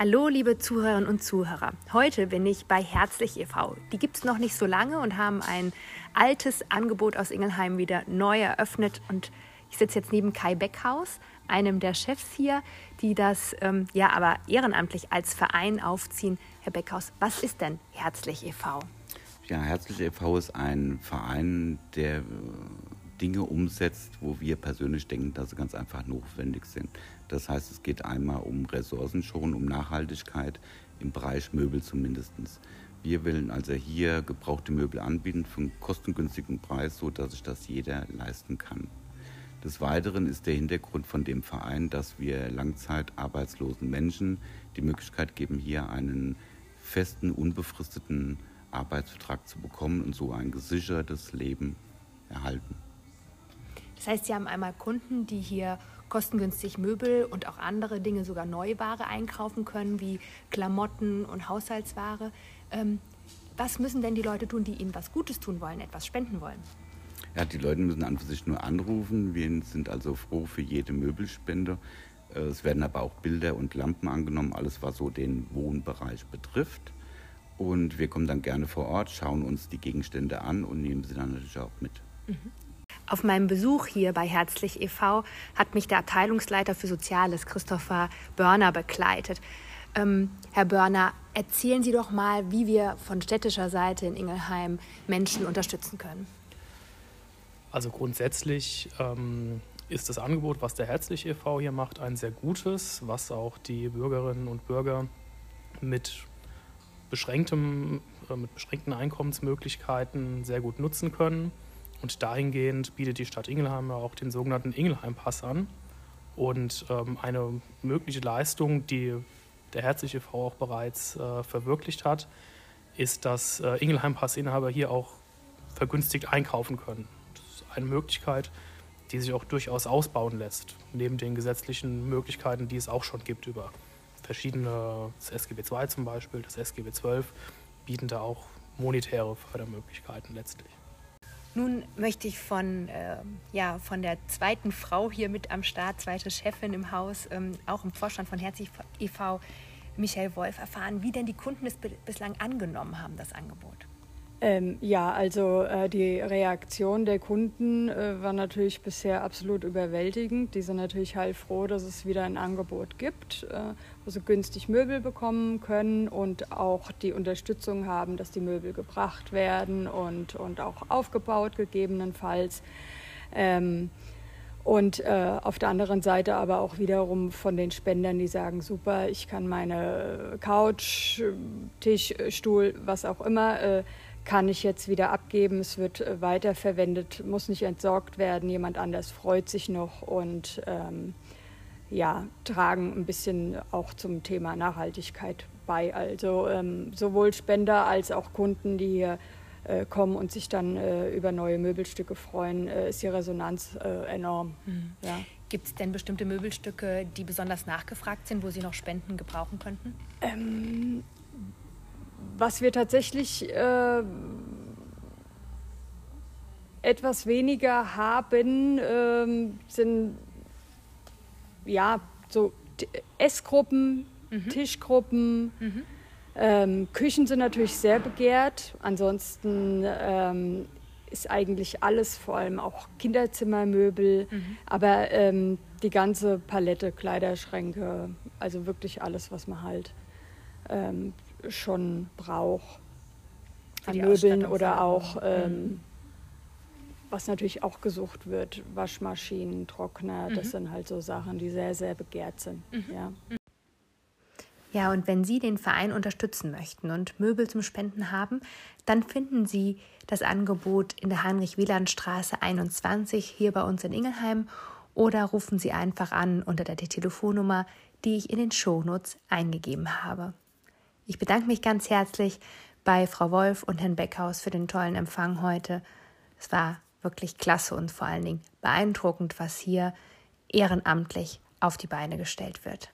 Hallo, liebe Zuhörerinnen und Zuhörer. Heute bin ich bei Herzlich e.V. Die gibt es noch nicht so lange und haben ein altes Angebot aus Ingelheim wieder neu eröffnet. Und ich sitze jetzt neben Kai Beckhaus, einem der Chefs hier, die das ähm, ja aber ehrenamtlich als Verein aufziehen. Herr Beckhaus, was ist denn Herzlich e.V.? Ja, Herzlich e.V. ist ein Verein, der Dinge umsetzt, wo wir persönlich denken, dass sie ganz einfach notwendig sind. Das heißt, es geht einmal um Ressourcenschonung, um Nachhaltigkeit im Bereich Möbel zumindest. Wir wollen also hier gebrauchte Möbel anbieten für einen kostengünstigen Preis, so dass sich das jeder leisten kann. Des Weiteren ist der Hintergrund von dem Verein, dass wir langzeitarbeitslosen Menschen die Möglichkeit geben, hier einen festen, unbefristeten Arbeitsvertrag zu bekommen und so ein gesichertes Leben erhalten. Das heißt, Sie haben einmal Kunden, die hier kostengünstig Möbel und auch andere Dinge, sogar Neuware einkaufen können, wie Klamotten und Haushaltsware. Ähm, was müssen denn die Leute tun, die Ihnen was Gutes tun wollen, etwas spenden wollen? Ja, die Leute müssen an sich nur anrufen. Wir sind also froh für jede Möbelspende. Äh, es werden aber auch Bilder und Lampen angenommen, alles was so den Wohnbereich betrifft. Und wir kommen dann gerne vor Ort, schauen uns die Gegenstände an und nehmen sie dann natürlich auch mit. Mhm. Auf meinem Besuch hier bei Herzlich e.V. hat mich der Abteilungsleiter für Soziales, Christopher Börner, begleitet. Ähm, Herr Börner, erzählen Sie doch mal, wie wir von städtischer Seite in Ingelheim Menschen unterstützen können. Also grundsätzlich ähm, ist das Angebot, was der Herzlich e.V. hier macht, ein sehr gutes, was auch die Bürgerinnen und Bürger mit, beschränktem, äh, mit beschränkten Einkommensmöglichkeiten sehr gut nutzen können. Und dahingehend bietet die Stadt Ingelheim auch den sogenannten Ingelheim-Pass an. Und ähm, eine mögliche Leistung, die der Herzliche V auch bereits äh, verwirklicht hat, ist, dass äh, Ingelheim-Pass-Inhaber hier auch vergünstigt einkaufen können. Das ist eine Möglichkeit, die sich auch durchaus ausbauen lässt, neben den gesetzlichen Möglichkeiten, die es auch schon gibt über verschiedene, das SGB II zum Beispiel, das SGB XII, bieten da auch monetäre Fördermöglichkeiten letztlich. Nun möchte ich von, äh, ja, von der zweiten Frau hier mit am Start, zweite Chefin im Haus, ähm, auch im Vorstand von Herzlich e.V., Michael Wolf, erfahren, wie denn die Kunden es bislang angenommen haben, das Angebot. Ähm, ja, also äh, die Reaktion der Kunden äh, war natürlich bisher absolut überwältigend. Die sind natürlich heilfroh, dass es wieder ein Angebot gibt, äh, wo sie günstig Möbel bekommen können und auch die Unterstützung haben, dass die Möbel gebracht werden und, und auch aufgebaut gegebenenfalls. Ähm, und äh, auf der anderen Seite aber auch wiederum von den Spendern, die sagen, super, ich kann meine Couch, Tisch, Stuhl, was auch immer, äh, kann ich jetzt wieder abgeben, es wird äh, weiterverwendet, muss nicht entsorgt werden, jemand anders freut sich noch und ähm, ja, tragen ein bisschen auch zum Thema Nachhaltigkeit bei. Also ähm, sowohl Spender als auch Kunden, die hier äh, kommen und sich dann äh, über neue Möbelstücke freuen, äh, ist die Resonanz äh, enorm. Mhm. Ja. Gibt es denn bestimmte Möbelstücke, die besonders nachgefragt sind, wo Sie noch Spenden gebrauchen könnten? Ähm, was wir tatsächlich äh, etwas weniger haben, äh, sind ja so Essgruppen, mhm. Tischgruppen. Mhm. Ähm, Küchen sind natürlich sehr begehrt. Ansonsten ähm, ist eigentlich alles, vor allem auch Kinderzimmermöbel, mhm. aber ähm, die ganze Palette, Kleiderschränke, also wirklich alles, was man halt ähm, schon braucht an Möbeln oder auch, ähm, mhm. was natürlich auch gesucht wird, Waschmaschinen, Trockner, mhm. das sind halt so Sachen, die sehr, sehr begehrt sind. Mhm. Ja. Ja, und wenn Sie den Verein unterstützen möchten und Möbel zum Spenden haben, dann finden Sie das Angebot in der Heinrich-Wieland-Straße 21 hier bei uns in Ingelheim oder rufen Sie einfach an unter der Telefonnummer, die ich in den Shownotes eingegeben habe. Ich bedanke mich ganz herzlich bei Frau Wolf und Herrn Beckhaus für den tollen Empfang heute. Es war wirklich klasse und vor allen Dingen beeindruckend, was hier ehrenamtlich auf die Beine gestellt wird.